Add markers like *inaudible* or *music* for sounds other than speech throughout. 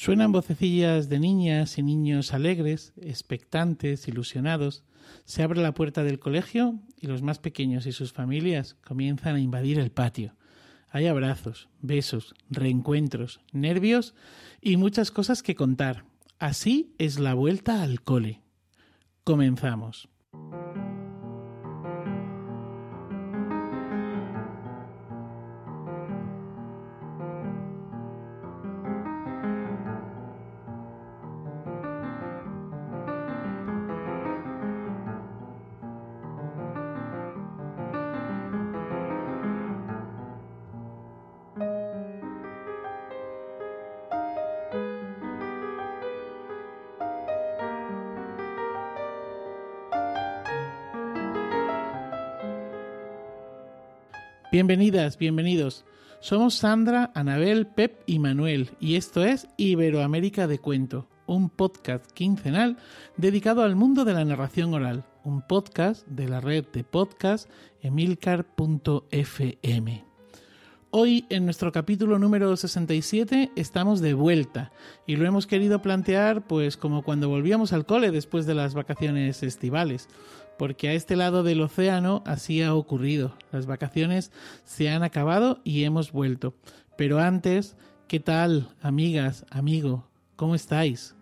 Suenan vocecillas de niñas y niños alegres, expectantes, ilusionados. Se abre la puerta del colegio y los más pequeños y sus familias comienzan a invadir el patio. Hay abrazos, besos, reencuentros, nervios y muchas cosas que contar. Así es la vuelta al cole. Comenzamos. Bienvenidas, bienvenidos. Somos Sandra, Anabel, Pep y Manuel y esto es Iberoamérica de Cuento, un podcast quincenal dedicado al mundo de la narración oral, un podcast de la red de podcast emilcar.fm. Hoy en nuestro capítulo número 67 estamos de vuelta y lo hemos querido plantear pues como cuando volvíamos al cole después de las vacaciones estivales, porque a este lado del océano así ha ocurrido. Las vacaciones se han acabado y hemos vuelto. Pero antes, ¿qué tal, amigas, amigo? ¿Cómo estáis?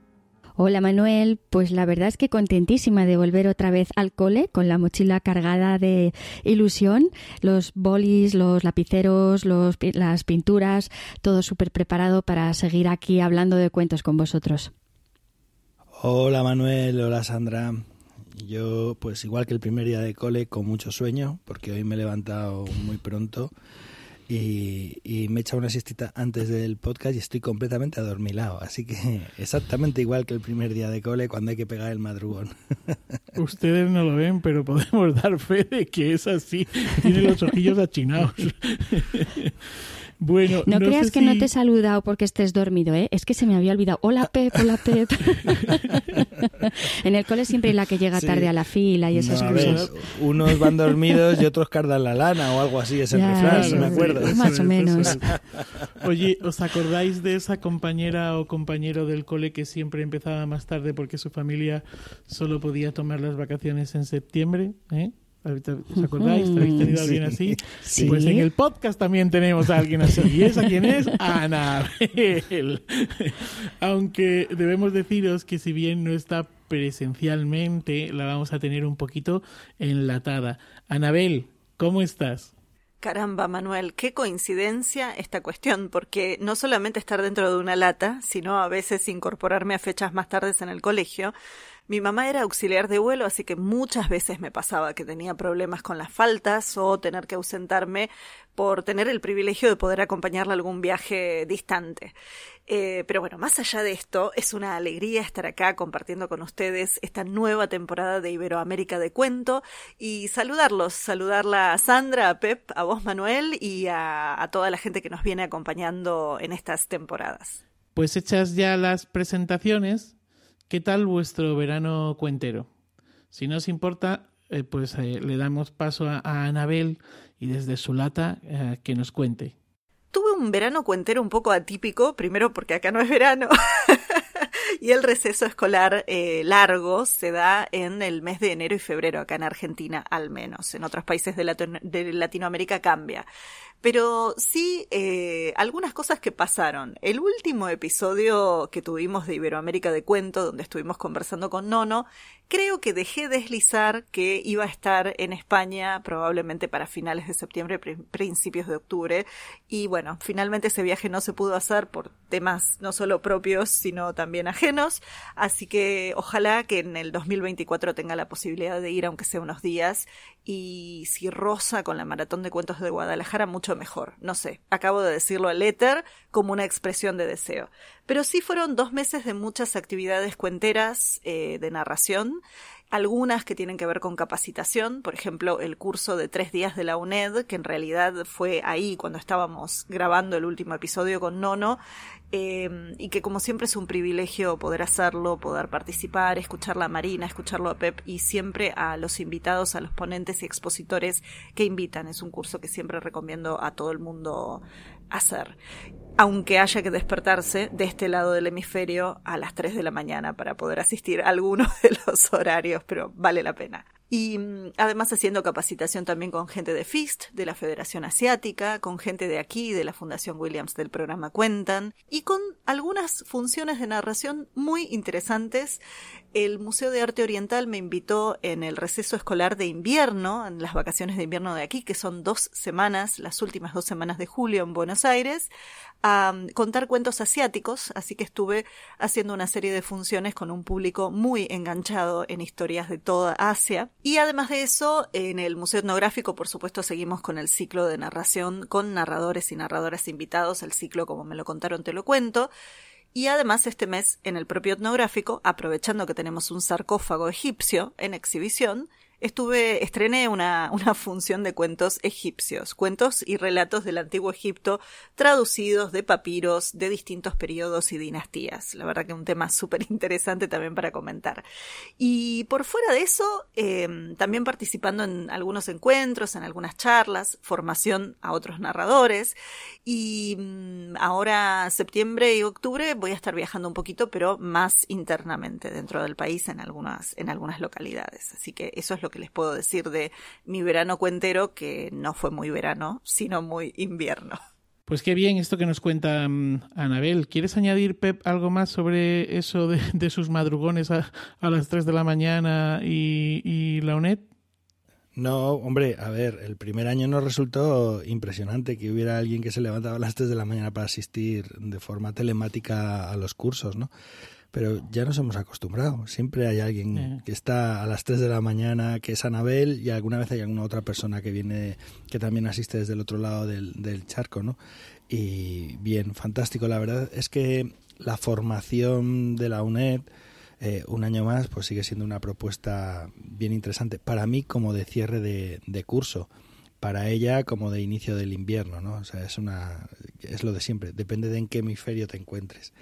Hola Manuel, pues la verdad es que contentísima de volver otra vez al cole con la mochila cargada de ilusión, los bolis, los lapiceros, los, las pinturas, todo súper preparado para seguir aquí hablando de cuentos con vosotros. Hola Manuel, hola Sandra. Yo, pues igual que el primer día de cole, con mucho sueño, porque hoy me he levantado muy pronto y, me he echado una siestita antes del podcast y estoy completamente adormilado. Así que *laughs* exactamente igual que el primer día de cole cuando hay que pegar el madrugón. *laughs* Ustedes no lo ven, pero podemos *laughs* dar fe de que es así. Tiene los ojillos achinados. Bueno, no, creas que no te he saludado porque estés dormido, ¿eh? Es que se me había olvidado. Hola, Pep, hola, Pep. *laughs* en el cole siempre hay la que llega tarde a la fila y esas cosas. unos van dormidos y otros cardan la lana o algo así, es el refrán, no me acuerdo. Más o menos. *laughs* Oye, ¿os acordáis de esa compañera o compañero del cole que siempre empezaba más tarde porque su familia solo podía tomar las vacaciones en septiembre? ¿Eh? ¿Os acordáis? ¿Habéis tenido a alguien así? Pues en el podcast también tenemos a alguien así. ¿Y esa quién es? *laughs* Anabel. Aunque debemos deciros que si bien no está presencialmente, la vamos a tener un poquito enlatada. Anabel, ¿cómo estás? Caramba, Manuel, qué coincidencia esta cuestión, porque no solamente estar dentro de una lata, sino a veces incorporarme a fechas más tardes en el colegio, mi mamá era auxiliar de vuelo, así que muchas veces me pasaba que tenía problemas con las faltas o tener que ausentarme por tener el privilegio de poder acompañarla a algún viaje distante. Eh, pero bueno, más allá de esto, es una alegría estar acá compartiendo con ustedes esta nueva temporada de Iberoamérica de Cuento y saludarlos, saludarla a Sandra, a Pep, a vos Manuel y a, a toda la gente que nos viene acompañando en estas temporadas. Pues hechas ya las presentaciones, ¿Qué tal vuestro verano cuentero? Si no os importa, eh, pues eh, le damos paso a, Anabel y desde su lata eh, que nos cuente. Tuve un verano cuentero un poco atípico, primero porque acá no es verano. *laughs* y el receso escolar largo se da en el mes de enero y febrero, acá en Argentina al menos. En otros países de Latinoamérica cambia pero sí eh, algunas cosas que pasaron. El último episodio que tuvimos de Iberoamérica de Cuento, donde estuvimos conversando con Nono, creo que dejé deslizar que iba a estar en España probablemente para finales de septiembre, principios de octubre. Y bueno, finalmente ese viaje no se pudo hacer por temas no solo propios, sino también. Así que ojalá que en el 2024 tenga la posibilidad de ir, aunque sea unos días. Y si rosa con la maratón de cuentos de Guadalajara, mucho mejor. No sé, acabo de decirlo al éter como una expresión de deseo. Pero sí fueron dos meses de muchas actividades cuenteras eh, de narración, algunas que tienen que ver con capacitación, por ejemplo, el curso de tres días de la UNED, que en realidad fue ahí cuando estábamos grabando el último episodio con Nono, eh, y que como siempre es un privilegio poder hacerlo, poder participar, escuchar a Marina, escucharlo a Pep y siempre a los invitados, a los ponentes y expositores que invitan. Es un curso que siempre recomiendo a todo el mundo hacer. Aunque haya que despertarse de este lado del hemisferio a las 3 de la mañana para poder asistir a algunos *laughs* de los horarios, pero vale la pena. Y mm, además haciendo capacitación también con gente de FIST, de la Federación Asiática, con gente de aquí, de la Fundación Williams del programa Cuentan, y con algunas funciones de narración muy interesantes. El Museo de Arte Oriental me invitó en el receso escolar de invierno, en las vacaciones de invierno de aquí, que son dos semanas, las últimas dos semanas de julio en Buenos Aires, a mm, contar cuentos asiáticos, así que estuve haciendo una serie de funciones con un público muy enganchado en historias de toda Asia. Y además de eso, en el Museo Etnográfico, por supuesto, seguimos con el ciclo de narración con narradores y narradoras invitados, el ciclo como me lo contaron te lo cuento. Y además este mes en el propio etnográfico, aprovechando que tenemos un sarcófago egipcio en exhibición, estuve, estrené una, una función de cuentos egipcios, cuentos y relatos del antiguo Egipto traducidos de papiros de distintos periodos y dinastías. La verdad que un tema súper interesante también para comentar. Y por fuera de eso, em, también participando en algunos encuentros, en algunas charlas, formación a otros narradores. Y mm, ahora, septiembre y octubre, voy a estar viajando un poquito, pero más internamente dentro del país en algunas, en algunas localidades. Así que eso es lo que les puedo decir de mi verano cuentero, que no fue muy verano, sino muy invierno. Pues qué bien esto que nos cuenta mm, Anabel. ¿Quieres añadir, Pep, algo más sobre eso de, sus madrugones a, las 3 de la mañana y, la UNED? No, hombre, a ver, el primer año nos resultó impresionante que hubiera alguien que se levantaba a las 3 de la mañana para asistir de forma telemática a los cursos, ¿no? Pero ya nos hemos acostumbrado. Siempre hay alguien que está a las 3 de la mañana, que es Anabel, y alguna vez hay alguna otra persona que viene, que también asiste desde el otro lado del, del charco, ¿no? Y bien, fantástico. La verdad es que la formación de la UNED, eh, un año más, pues sigue siendo una propuesta bien interesante. Para mí, como de cierre de, de curso para ella como de inicio del invierno, ¿no? O sea, es una es lo de siempre, depende de en qué hemisferio te encuentres.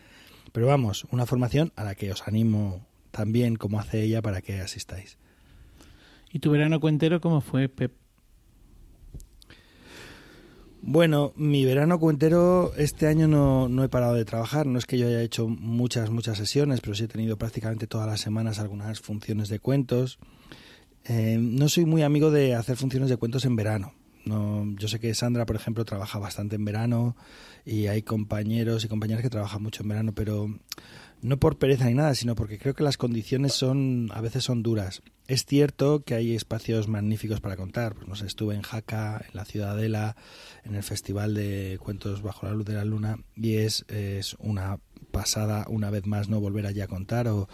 Pero vamos, una formación a la que os animo también, como hace ella, para que asistáis. ¿Y tu verano cuentero cómo fue, Pep? Bueno, mi verano cuentero este año no, no, he parado de trabajar. No es que yo haya hecho muchas, muchas sesiones, pero sí he tenido prácticamente todas las semanas algunas funciones de cuentos. Eh, no soy muy amigo de hacer funciones de cuentos en verano. No, yo sé que Sandra, por ejemplo, trabaja bastante en verano y hay compañeros y compañeras que trabajan mucho en verano, pero no por pereza ni nada, sino porque creo que las condiciones son a veces son duras. Es cierto que hay espacios magníficos para contar. Pues, no sé, estuve en Jaca, en la Ciudadela, en el Festival de Cuentos bajo la luz de la luna y es, es una pasada una vez más no volver allí a contar o,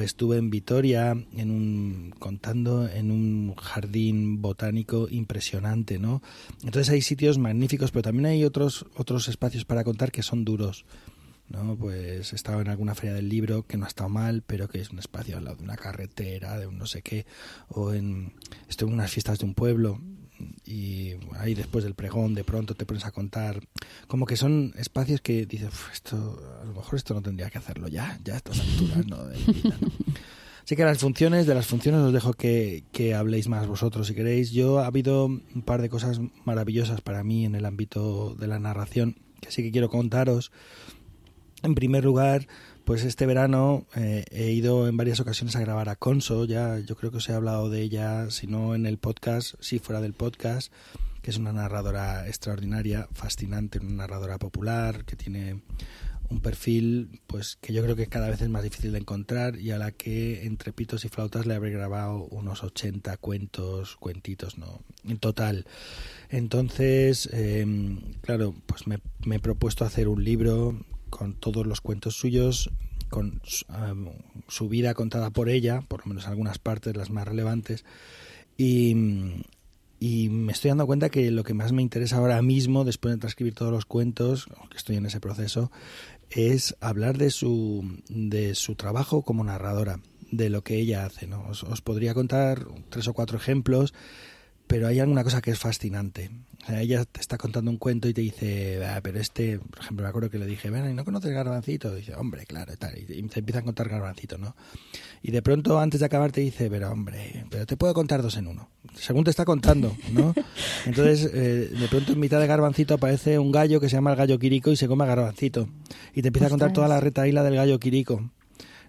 estuve en Vitoria en un contando en un jardín botánico impresionante no entonces hay sitios magníficos pero también hay otros otros espacios para contar que son duros ¿no? Pues estaba en alguna feria del libro que no ha estado mal, pero que es un espacio al lado de una carretera, de un no sé qué, o en estoy en unas fiestas de un pueblo y ahí después del pregón de pronto te pones a contar como que son espacios que dices esto a lo mejor esto no tendría que hacerlo ya ya a estas alturas ¿no? De vida, ¿no? *laughs* Así que las funciones, de las funciones os dejo que, que, habléis más vosotros si queréis. Yo ha habido un par de cosas maravillosas para mí en el ámbito de la narración que sí que quiero contaros. En primer lugar, pues este verano eh, he ido en varias ocasiones a grabar a Conso, ya yo creo que os he hablado de ella, si no en el podcast, si fuera del podcast, que es una narradora extraordinaria, fascinante, una narradora popular, que tiene un perfil pues que yo creo que cada vez es más difícil de encontrar y a la que entre pitos y flautas le habré grabado unos 80 cuentos, cuentitos, ¿no? En total. Entonces, em, claro, pues me, me he propuesto hacer un libro con todos los cuentos suyos, con su vida contada por ella, por lo menos algunas partes, las más relevantes, y, me estoy dando cuenta que lo que más me interesa ahora mismo, después de transcribir todos los cuentos, aunque estoy en ese proceso, es hablar de su, de su trabajo como narradora, de lo que ella hace. Os, os podría contar tres o cuatro ejemplos pero hay alguna cosa que es fascinante. O sea, ella te está contando un cuento y te dice, ah, pero este, por ejemplo, me acuerdo que le dije, bueno, ¿y no conoces Garbancito? Y dice, hombre, claro, y tal. Y te empieza a contar Garbancito, ¿no? Y de pronto, antes de acabar, te dice, pero hombre, pero te puedo contar dos en uno. Según te está contando, ¿no? *laughs* Entonces, eh, de pronto, en mitad de Garbancito aparece un gallo que se llama el gallo Quirico y se come a Garbancito. Y te empieza a contar toda la retaíla del gallo Quirico.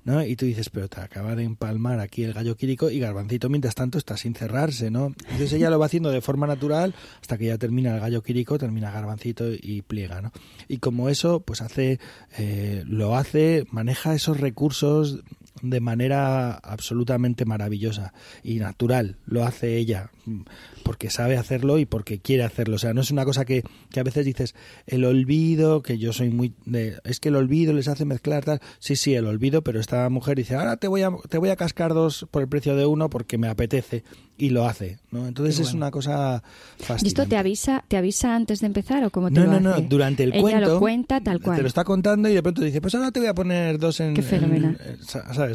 ¿No? Y tú dices, pero te acaba de empalmar aquí el gallo quírico y Garbancito mientras tanto está sin cerrarse, ¿no? Entonces ella lo va haciendo de forma natural hasta que ya termina el gallo quírico, termina Garbancito y pliega, ¿no? Y como eso, pues hace, eh, lo hace, maneja esos recursos de manera absolutamente maravillosa y natural. Lo hace ella porque sabe hacerlo y porque quiere hacerlo. O sea, no es una cosa que, que a veces dices, el olvido, que yo soy muy... De, es que el olvido les hace mezclar tal. Sí, sí, el olvido, pero esta mujer dice, ahora te voy a, te voy a cascar dos por el precio de uno porque me apetece y lo hace, ¿no? Entonces es una cosa fascinante. ¿Y esto te avisa, te avisa antes de empezar o cómo te no, lo no, hace? no, durante el Ella cuento. lo cuenta tal cual. Te lo está contando y de pronto dice, pues ahora te voy a poner dos en... Qué fenomenal. en- en- ¿Sabes?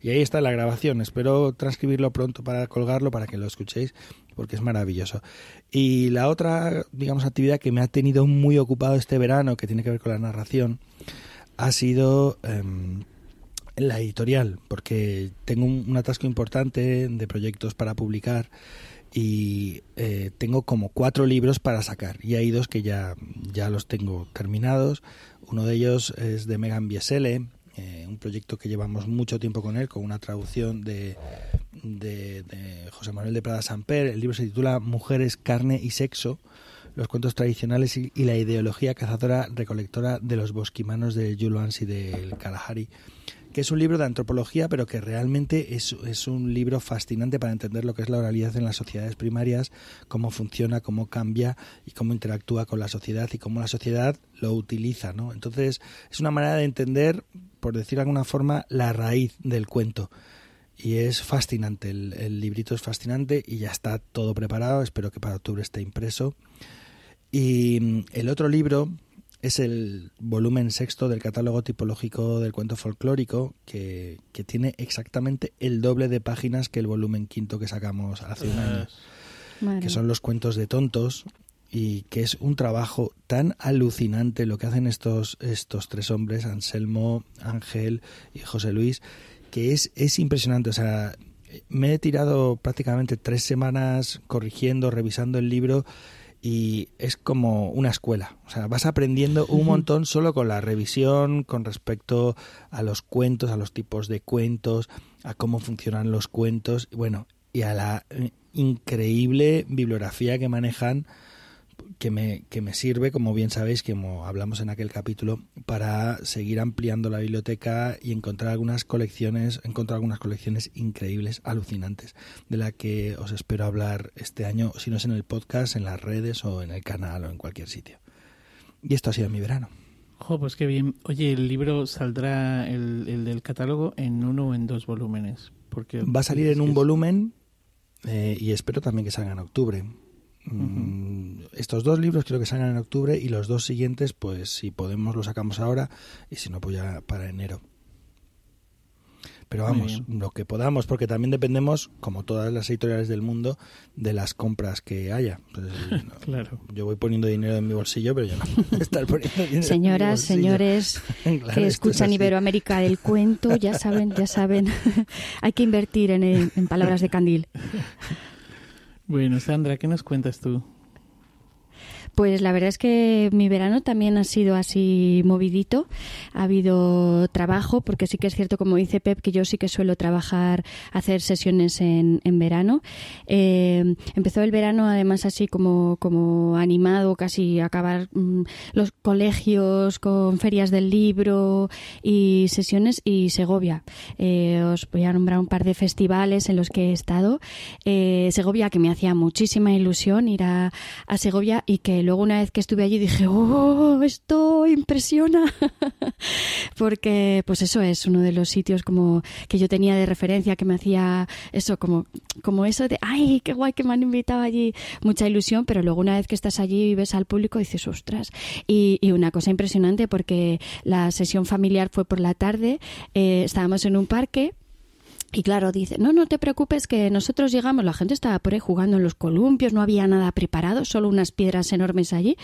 Y ahí está la grabación. Espero transcribirlo pronto para colgarlo, para que lo escuchéis, porque es maravilloso. Y la otra, digamos, actividad que me ha tenido muy ocupado este verano, que tiene que ver con la narración, ha sido em, la editorial, porque tengo un, un atasco importante de proyectos para publicar y eh, tengo como cuatro libros para sacar y hay dos que ya, ya los tengo terminados. Uno de ellos es de Megan Biesele, eh, un proyecto que llevamos mucho tiempo con él, con una traducción de, de, de José Manuel de Prada Samper. El libro se titula Mujeres, carne y sexo, los cuentos tradicionales y, y la ideología cazadora recolectora de los bosquimanos de Vance y del Kalahari que es un libro de antropología, pero que realmente es, es, un libro fascinante para entender lo que es la oralidad en las sociedades primarias, cómo funciona, cómo cambia y cómo interactúa con la sociedad y cómo la sociedad lo utiliza. ¿no? Entonces, es una manera de entender, por decir de alguna forma, la raíz del cuento. Y es fascinante, el, el librito es fascinante y ya está todo preparado, espero que para octubre esté impreso. Y el otro libro es el volumen sexto del catálogo tipológico del cuento folclórico, que, que, tiene exactamente el doble de páginas que el volumen quinto que sacamos hace un año, Madre. que son los cuentos de tontos, y que es un trabajo tan alucinante lo que hacen estos, estos tres hombres, Anselmo, Ángel y José Luis, que es, es impresionante. O sea, me he tirado prácticamente tres semanas corrigiendo, revisando el libro y es como una escuela. O sea, vas aprendiendo un montón solo con la revisión con respecto a los cuentos, a los tipos de cuentos, a cómo funcionan los cuentos, bueno, y a la increíble bibliografía que manejan que me, que me sirve, como bien sabéis, como hablamos en aquel capítulo, para seguir ampliando la biblioteca y encontrar algunas colecciones, encontrar algunas colecciones increíbles, alucinantes, de la que os espero hablar este año, si no es en el podcast, en las redes o en el canal o en cualquier sitio. Y esto ha sido mi verano. Jo, pues qué bien. Oye, el libro saldrá, el, el del catálogo, en uno o en dos volúmenes. Porque Va a salir en un volumen eh, y espero también que salga en octubre. Uh -huh. Estos dos libros creo que salgan en octubre y los dos siguientes, pues si podemos los sacamos ahora y si no, pues ya para enero. Pero vamos, lo que podamos, porque también dependemos, como todas las editoriales del mundo, de las compras que haya. Entonces, *laughs* no, claro. Yo voy poniendo dinero en mi bolsillo, pero yo no voy a estar poniendo dinero Señoras, en mi señores *laughs* claro, que escuchan es Iberoamérica del cuento, ya saben, ya saben, *laughs* hay que invertir en, en palabras de candil. Bueno, Sandra, ¿qué nos cuentas tú? Pues la verdad es que mi verano también ha sido así movidito. Ha habido trabajo, porque sí que es cierto, como dice Pep, que yo sí que suelo trabajar, hacer sesiones en, en verano. Eh, empezó el verano además así como, como animado, casi acabar mmm, los colegios con ferias del libro y sesiones y Segovia. Eh, os voy a nombrar un par de festivales en los que he estado. Eh, Segovia, que me hacía muchísima ilusión ir a, a Segovia y que luego una vez que estuve allí dije, oh, esto impresiona, *laughs* porque pues eso es uno de los sitios como que yo tenía de referencia, que me hacía eso, como, como eso de, ay, qué guay que me han invitado allí, mucha ilusión, pero luego una vez que estás allí y ves al público dices, ostras, y, y una cosa impresionante porque la sesión familiar fue por la tarde, eh, estábamos en un parque, Y claro, dice, no, no te preocupes que nosotros llegamos, la gente estaba por ahí jugando en los columpios, no había nada preparado, solo unas piedras enormes allí.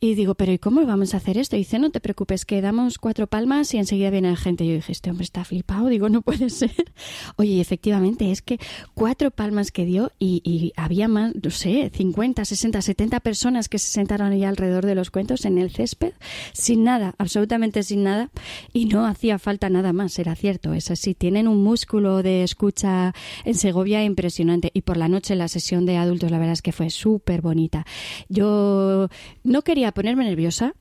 Y digo, pero ¿y cómo vamos a hacer esto? Dice, no te preocupes, que damos cuatro palmas y enseguida viene la gente. Y yo dije, este hombre está flipado, digo, no puede ser. *laughs* Oye, efectivamente, es que cuatro palmas que dio y, había más, no sé, 50, 60, 70 personas que se sentaron ahí alrededor de los cuentos en el césped, sin nada, absolutamente sin nada, y no hacía falta nada más, era cierto, es así, tienen un músculo de escucha en Segovia impresionante. Y por la noche la sesión de adultos, la verdad es que fue súper bonita. Yo no quería ponerme nerviosa,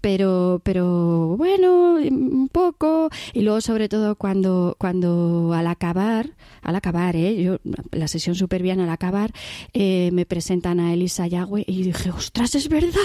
pero, pero bueno, un poco. Y luego, sobre todo, cuando, cuando al acabar, al acabar, ¿eh? Yo, la sesión súper bien, al acabar, eh, me presentan a Elisa Yagüe y dije, ostras, es verdad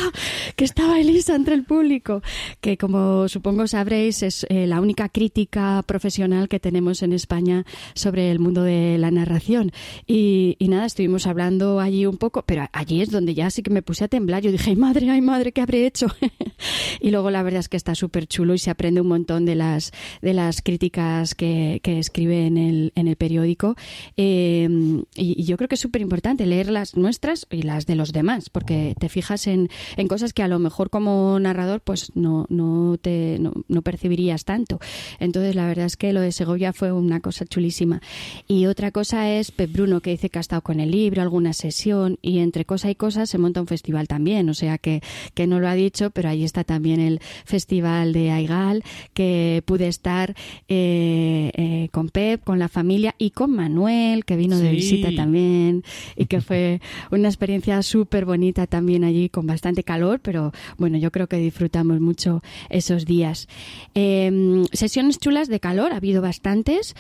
que estaba Elisa entre el público, que como supongo sabréis, es eh, la única crítica profesional que tenemos en España sobre el mundo de la narración. Y, y nada, estuvimos hablando allí un poco, pero allí es donde ya sí que me puse a temblar. Yo dije, ay madre, ay madre, ¿qué habré hecho? *laughs* Y luego la verdad es que está súper chulo y se aprende un montón de las, de las críticas que, que escribe en el, en el periódico. Eh, y, y, yo creo que es súper importante leer las nuestras y las de los demás, porque te fijas en, en cosas que a lo mejor como narrador pues no, no, te, no, no percibirías tanto. Entonces la verdad es que lo de Segovia fue una cosa chulísima. Y otra cosa es Pep Bruno, que dice que ha estado con el libro, alguna sesión, y entre cosa y cosa se monta un festival también. O sea que, que no lo ha dicho, pero ahí está también el Festival de Aigal, que pude estar eh, eh, con Pep, con la familia y con Manuel, que vino de visita también, y que fue *laughs* una experiencia súper bonita también allí, con bastante calor, pero bueno, yo creo que disfrutamos mucho esos días. Eh, sesiones chulas de calor, ha habido bastantes,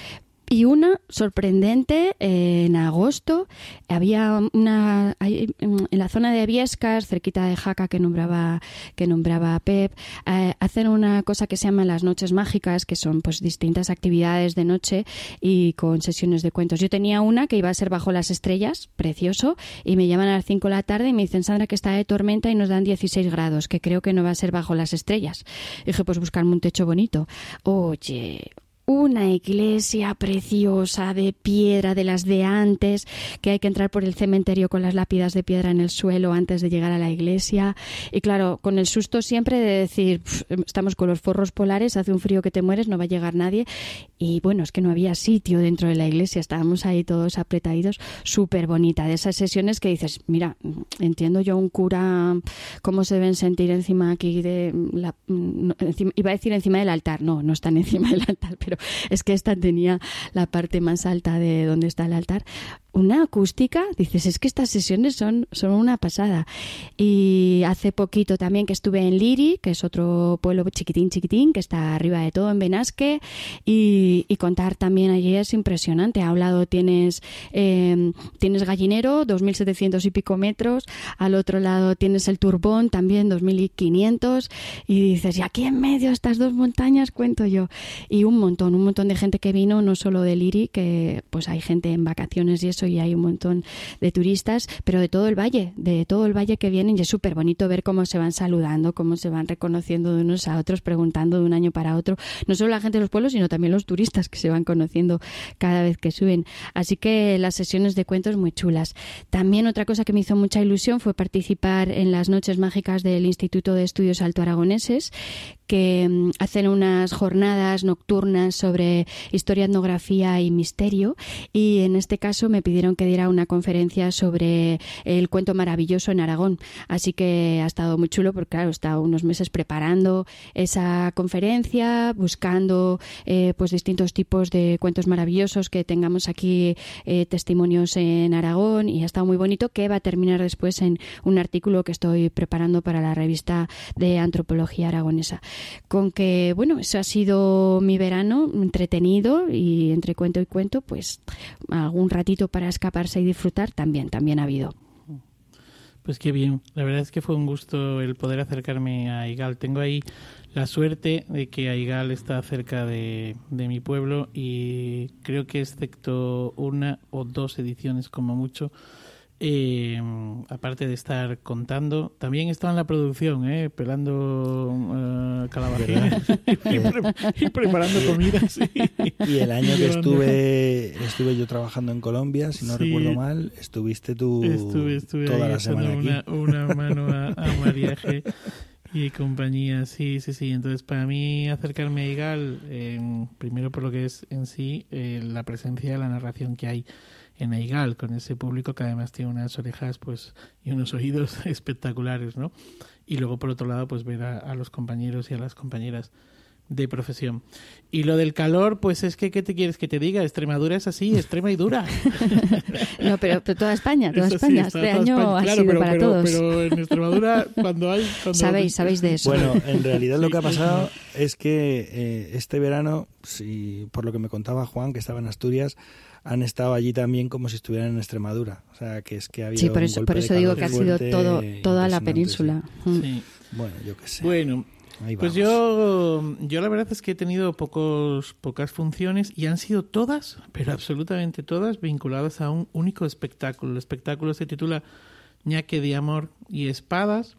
y una sorprendente eh, en agosto. Había una ahí, en la zona de Viescas cerquita de Jaca que nombraba que nombraba Pep eh, hacen una cosa que se llama las noches mágicas que son pues distintas actividades de noche y con sesiones de cuentos. Yo tenía una que iba a ser bajo las estrellas precioso y me llaman a las 5 de la tarde y me dicen Sandra que está de tormenta y nos dan 16 grados que creo que no va a ser bajo las estrellas dije pues buscarme un techo bonito oye una iglesia preciosa de piedra de las de antes, que hay que entrar por el cementerio con las lápidas de piedra en el suelo antes de llegar a la iglesia. Y claro, con el susto siempre de decir, "Pf, estamos con los forros polares, hace un frío que te mueres, no va a llegar nadie. Y bueno, es que no había sitio dentro de la iglesia, estábamos ahí todos apretaditos, súper bonita. De esas sesiones que dices, mira, entiendo yo un cura cómo se deben sentir encima aquí de la, encima- iba a decir encima del altar, no, no están *laughs* encima del altar, pero *laughs* es que esta tenía la parte más alta de donde está el altar. Una acústica, dices, es que estas sesiones son, son una pasada. Y hace poquito también que estuve en Liri, que es otro pueblo chiquitín, chiquitín, que está arriba de todo en Benasque, y, y contar también allí es impresionante. A un lado tienes, eh, tienes Gallinero, 2.700 y pico metros, al otro lado tienes el Turbón, también 2.500, y dices, y aquí en medio estas dos montañas, cuento yo. Y un montón, un montón de gente que vino, no solo de Liri, que pues hay gente en vacaciones y eso, y hay un montón de turistas, pero de todo el valle, de todo el valle que vienen, y es súper bonito ver cómo se van saludando, cómo se van reconociendo de unos a otros, preguntando de un año para otro, no solo la gente de los pueblos, sino también los turistas que se van conociendo cada vez que suben. Así que las sesiones de cuentos muy chulas. También otra cosa que me hizo mucha ilusión fue participar en las noches mágicas del Instituto de Estudios Alto Aragoneses, que mm, hacen unas jornadas nocturnas sobre historia, etnografía y misterio. Y en este caso me pidieron que diera una conferencia sobre el cuento maravilloso en Aragón. Así que ha estado muy chulo porque, claro, he estado unos meses preparando esa conferencia, buscando eh, pues distintos tipos de cuentos maravillosos que tengamos aquí eh, testimonios en Aragón y ha estado muy bonito que va a terminar después en un artículo que estoy preparando para la revista de antropología aragonesa. Con que, bueno, eso ha sido mi verano entretenido y entre cuento y cuento, pues algún ratito para escaparse y disfrutar también, también ha habido. Pues qué bien. La verdad es que fue un gusto el poder acercarme a Aigal. Tengo ahí la suerte de que Aigal está cerca de, de mi pueblo y creo que excepto una o dos ediciones como mucho, Eh, aparte de estar contando, también estaba en la producción, ¿eh? pelando uh, calabacines *laughs* y, pre y, preparando comidas. Y el año que estuve *laughs* estuve yo trabajando en Colombia, si no sí. recuerdo mal, estuviste tú estuve, estuve toda la semana aquí. una *laughs* mano a, a mariaje y compañía, sí, sí, sí. Entonces, para mí acercarme a IGAL, eh, primero por lo que es en sí eh, la presencia de la narración que hay en Aigal, con ese público que además tiene unas orejas pues y unos oídos *laughs* espectaculares, ¿no? Y luego, por otro lado, pues ver a, a, los compañeros y a las compañeras de profesión. Y lo del calor, pues es que, ¿qué te quieres que te diga? Extremadura es así, extrema y dura. *laughs* no, pero, pero, toda España, toda Eso España, sí, este toda año España. ha claro, sido pero, para pero, todos. pero en Extremadura, cuando hay... Cuando... Sabéis, sabéis de eso. Bueno, en realidad lo que ha pasado es que eh, este verano, si, por lo que me contaba Juan, que estaba en Asturias, han estado allí también como si estuvieran en Extremadura. O sea, que es que había sí, por un eso, golpe por de eso digo que ha sido todo, toda la península. Mm. Sí. sí. Bueno, yo qué sé. Bueno, Ahí Pues yo, yo la verdad es que he tenido pocos, pocas funciones y han sido todas, pero absolutamente todas, vinculadas a un único espectáculo. El espectáculo se titula Ñaque de Amor y Espadas,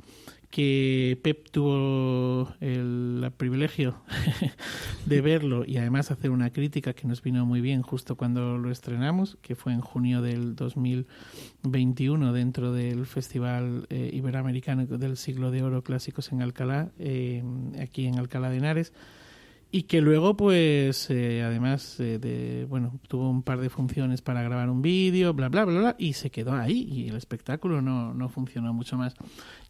que Pep tuvo el, privilegio *laughs* de verlo y además hacer una crítica que nos vino muy bien justo cuando lo estrenamos, que fue en junio del 2021 dentro del Festival eh, Iberoamericano del Siglo de Oro Clásicos en Alcalá, eh, aquí en Alcalá de Henares y que luego pues eh, además eh, de bueno tuvo un par de funciones para grabar un vídeo bla bla bla bla y se quedó ahí y el espectáculo no, no funcionó mucho más.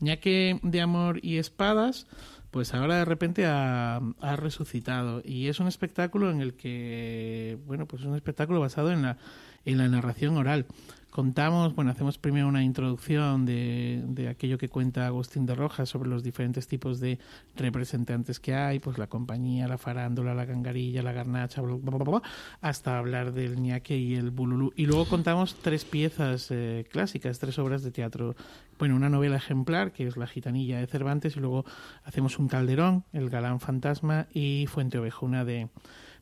Ya que de amor y espadas pues ahora de repente ha, resucitado y es un espectáculo en el que bueno pues es un espectáculo basado en la en la narración oral contamos, bueno, hacemos primero una introducción de, de, aquello que cuenta Agustín de Rojas sobre los diferentes tipos de representantes que hay, pues la compañía, la farándula, la gangarilla, la garnacha, bla, bla, bla, hasta hablar del ñaque y el bululú. Y luego contamos tres piezas eh, clásicas, tres obras de teatro. Bueno, una novela ejemplar, que es La gitanilla de Cervantes, y luego hacemos un calderón, El galán fantasma y Fuente Ovejuna de,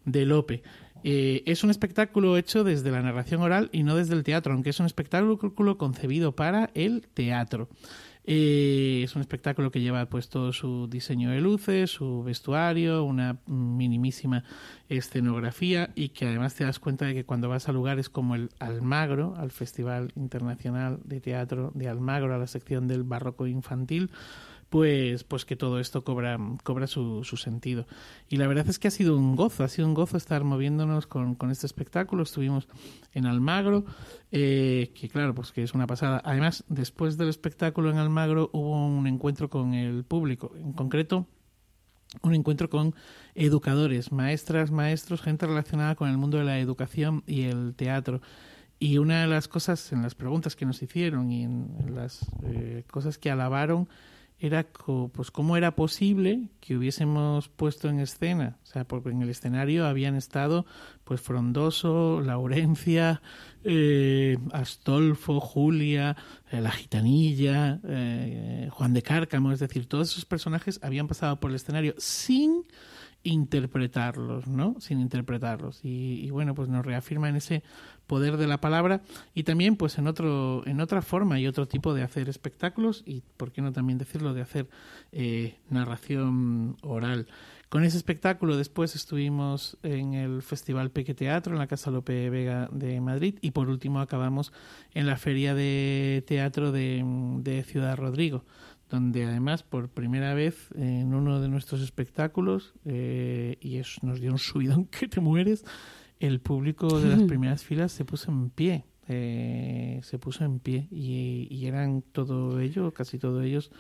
de Lope. Eh, es un espectáculo hecho desde la narración oral y no desde el teatro, aunque es un espectáculo concebido para el teatro. Eh, es un espectáculo que lleva pues todo su diseño de luces, su vestuario, una minimísima escenografía y que además te das cuenta de que cuando vas a lugares como el Almagro, al Festival Internacional de Teatro de Almagro, a la sección del barroco infantil, pues, pues que todo esto cobra, cobra su, su, sentido. Y la verdad es que ha sido un gozo, ha sido un gozo estar moviéndonos con, con este espectáculo. Estuvimos en Almagro, eh, que claro, pues que es una pasada. Además, después del espectáculo en Almagro hubo un encuentro con el público, en concreto un encuentro con educadores, maestras, maestros, gente relacionada con el mundo de la educación y el teatro. Y una de las cosas, en las preguntas que nos hicieron y en, las eh, cosas que alabaron, era pues cómo era posible que hubiésemos puesto en escena, o sea, porque en el escenario habían estado pues Frondoso, Laurencia, eh, Astolfo, Julia, eh, la gitanilla, eh, Juan de Cárcamo, es decir, todos esos personajes habían pasado por el escenario sin interpretarlos, ¿no? Sin interpretarlos. Y, y, bueno, pues nos reafirma en ese poder de la palabra y también pues en otro en otra forma y otro tipo de hacer espectáculos y por qué no también decirlo de hacer eh, narración oral. Con ese espectáculo después estuvimos en el Festival Peque Teatro en la Casa Lope Vega de Madrid y por último acabamos en la Feria de Teatro de, de Ciudad Rodrigo donde además por primera vez en uno de nuestros espectáculos, eh, y es, nos dio un subidón *laughs* que te mueres, el público de las primeras filas se puso en pie, eh, se puso en pie, y, y, eran todo ello, casi todos ellos,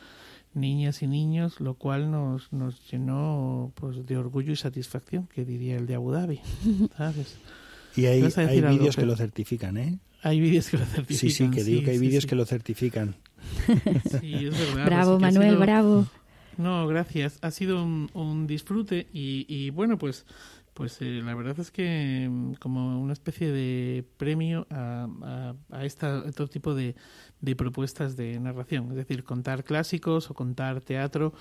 niñas y niños, lo cual nos, nos llenó pues de orgullo y satisfacción, que diría el de Abu Dhabi, *laughs* ¿sabes? Y hay, hay vídeos que lo certifican, ¿eh? Hay vídeos que lo certifican. Sí, sí, que digo sí, que hay sí, vídeos sí. que lo certifican. *laughs* Sí, es verdad. Bravo, pues, Manuel, sido, bravo. No, gracias. Ha sido un, disfrute y, y, bueno, pues pues eh, la verdad es que mm, como una especie de premio a, a, esta, este tipo de, de, propuestas de narración, es decir, contar clásicos o contar teatro,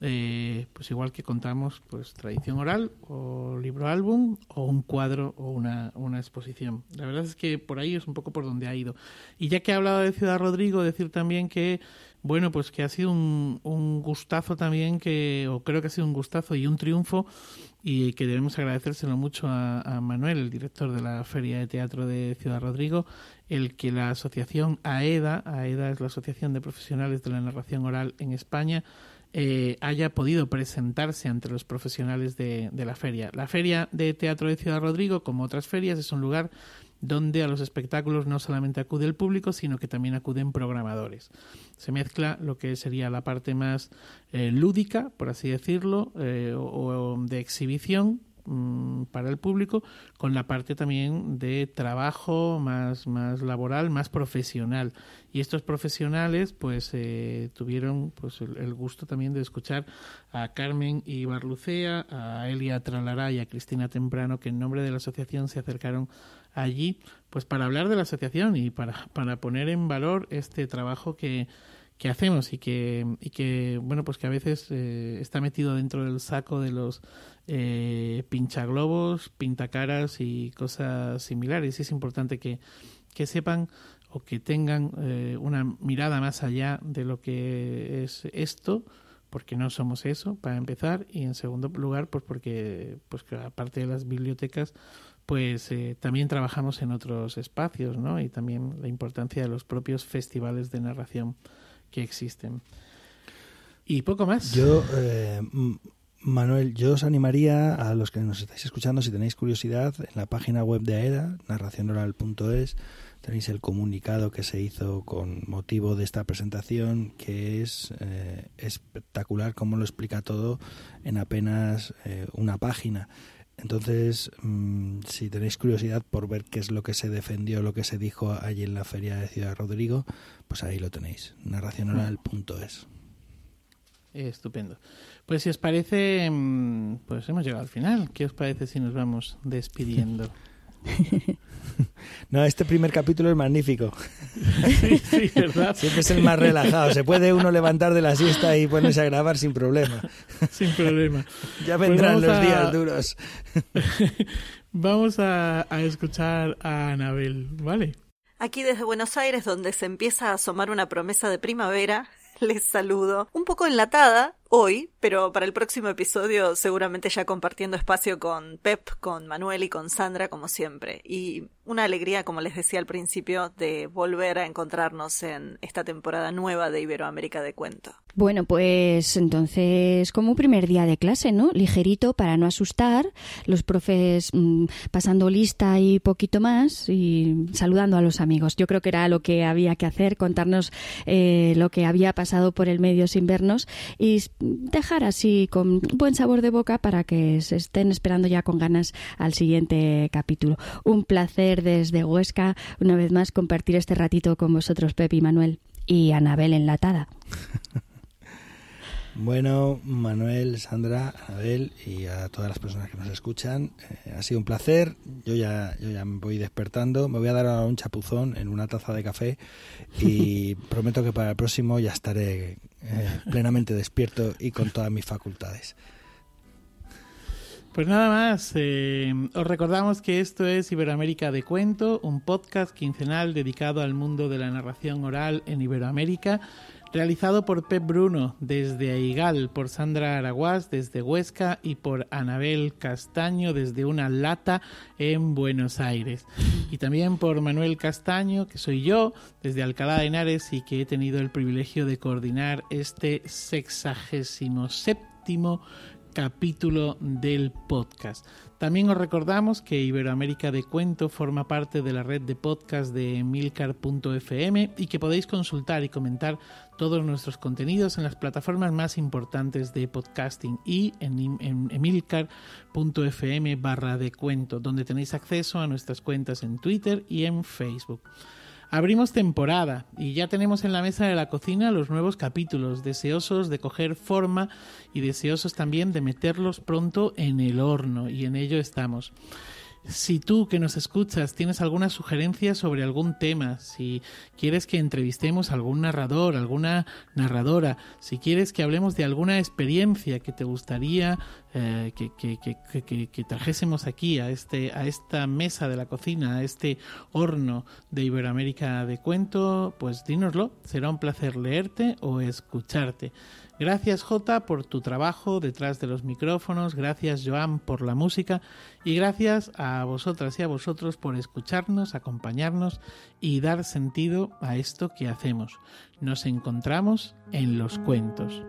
eh, pues igual que contamos pues tradición oral o libro álbum o un cuadro o una, una exposición. La verdad es que por ahí es un poco por donde ha ido. Y ya que he hablado de Ciudad Rodrigo, decir también que bueno, pues que ha sido un, un gustazo también, que, o creo que ha sido un gustazo y un triunfo y que debemos agradecérselo mucho a, Manuel, el director de la Feria de Teatro de Ciudad Rodrigo, el que la asociación AEDA, AEDA es la Asociación de Profesionales de la Narración Oral en España, eh, haya podido presentarse ante los profesionales de, de la feria. La Feria de Teatro de Ciudad Rodrigo, como otras ferias, es un lugar donde a los espectáculos no solamente acude el público, sino que también acuden programadores. Se mezcla lo que sería la parte más eh, lúdica, por así decirlo, eh, o, de exhibición mm, para el público, con la parte también de trabajo más, más laboral, más profesional. Y estos profesionales, pues, eh, tuvieron pues el, gusto también de escuchar a Carmen y Barlucea, a Elia Tralará y a Cristina Temprano, que en nombre de la asociación se acercaron allí pues para hablar de la asociación y para, para poner en valor este trabajo que, que hacemos y que, y que bueno pues que a veces eh, está metido dentro del saco de los eh, pinchaglobos, pintacaras y cosas similares. Es importante que, que sepan o que tengan eh, una mirada más allá de lo que es esto porque no somos eso para empezar. Y en segundo lugar pues porque pues que aparte de las bibliotecas pues eh, también trabajamos en otros espacios, ¿no? Y también la importancia de los propios festivales de narración que existen. Y poco más. Yo, eh, Manuel, yo os animaría a los que nos estáis escuchando, si tenéis curiosidad, en la página web de AEDA, narracionoral.es, tenéis el comunicado que se hizo con motivo de esta presentación, que es eh, espectacular como lo explica todo en apenas una página. Entonces, mm, si tenéis curiosidad por ver qué es lo que se defendió, lo que se dijo allí en la feria de Ciudad Rodrigo, pues ahí lo tenéis, narracionoral.es. Estupendo. Pues si os parece, mm, pues hemos llegado al final. ¿Qué os parece si nos vamos despidiendo? *laughs* No, este primer capítulo es magnífico. Sí, sí, ¿verdad? Siempre es el más relajado. Se puede uno levantar de la siesta y ponerse a grabar sin problema. Sin problema. Ya pues vendrán los días duros. *laughs* Vamos a, a escuchar a Anabel, ¿vale? Aquí desde Buenos Aires, donde se empieza a asomar una promesa de primavera, *laughs* les saludo. Un poco enlatada, hoy, pero para el próximo episodio seguramente ya compartiendo espacio con Pep, con Manuel y con Sandra como siempre. Y una alegría, como les decía al principio, de volver a encontrarnos en esta temporada nueva de Iberoamérica de Cuento. Bueno, pues entonces como un primer día de clase, ¿no? Ligerito para no asustar, los profes mm, pasando lista y poquito más y saludando a los amigos. Yo creo que era lo que había que hacer, contarnos eh, lo que había pasado por el medio sin vernos y dejar así con buen sabor de boca para que se estén esperando ya con ganas al siguiente capítulo. Un placer desde Huesca, una vez más, compartir este ratito con vosotros, Pepi y Manuel y Anabel enlatada. *laughs* Bueno, Manuel, Sandra, Anabel y a todas las personas que nos escuchan, eh, ha sido un placer. Yo ya, yo ya me voy despertando. Me voy a dar ahora un chapuzón en una taza de café y *laughs* prometo que para el próximo ya estaré eh, plenamente despierto y con todas mis facultades. Pues nada más, eh, os recordamos que esto es Iberoamérica de Cuento, un podcast quincenal dedicado al mundo de la narración oral en Iberoamérica, realizado por Pep Bruno desde Aigal, por Sandra Araguás desde Huesca y por Anabel Castaño desde una lata en Buenos Aires. Y también por Manuel Castaño, que soy yo, desde Alcalá de Henares y que he tenido el privilegio de coordinar este sexagésimo séptimo capítulo del podcast. También os recordamos que Iberoamérica de Cuento forma parte de la red de podcast de emilcar.fm y que podéis consultar y comentar todos nuestros contenidos en las plataformas más importantes de podcasting y en, en emilcar.fm barra de cuento, donde tenéis acceso a nuestras cuentas en Twitter y en Facebook. Abrimos temporada y ya tenemos en la mesa de la cocina los nuevos capítulos, deseosos de coger forma y deseosos también de meterlos pronto en el horno y en ello estamos. Si tú que nos escuchas tienes alguna sugerencia sobre algún tema, si quieres que entrevistemos a algún narrador, alguna narradora, si quieres que hablemos de alguna experiencia que te gustaría eh, que, trajésemos aquí a, este, a esta mesa de la cocina, a este horno de Iberoamérica de cuento, pues dínoslo, será un placer leerte o escucharte. Gracias Jota por tu trabajo detrás de los micrófonos, gracias Joan por la música y gracias a vosotras y a vosotros por escucharnos, acompañarnos y dar sentido a esto que hacemos. Nos encontramos en los cuentos.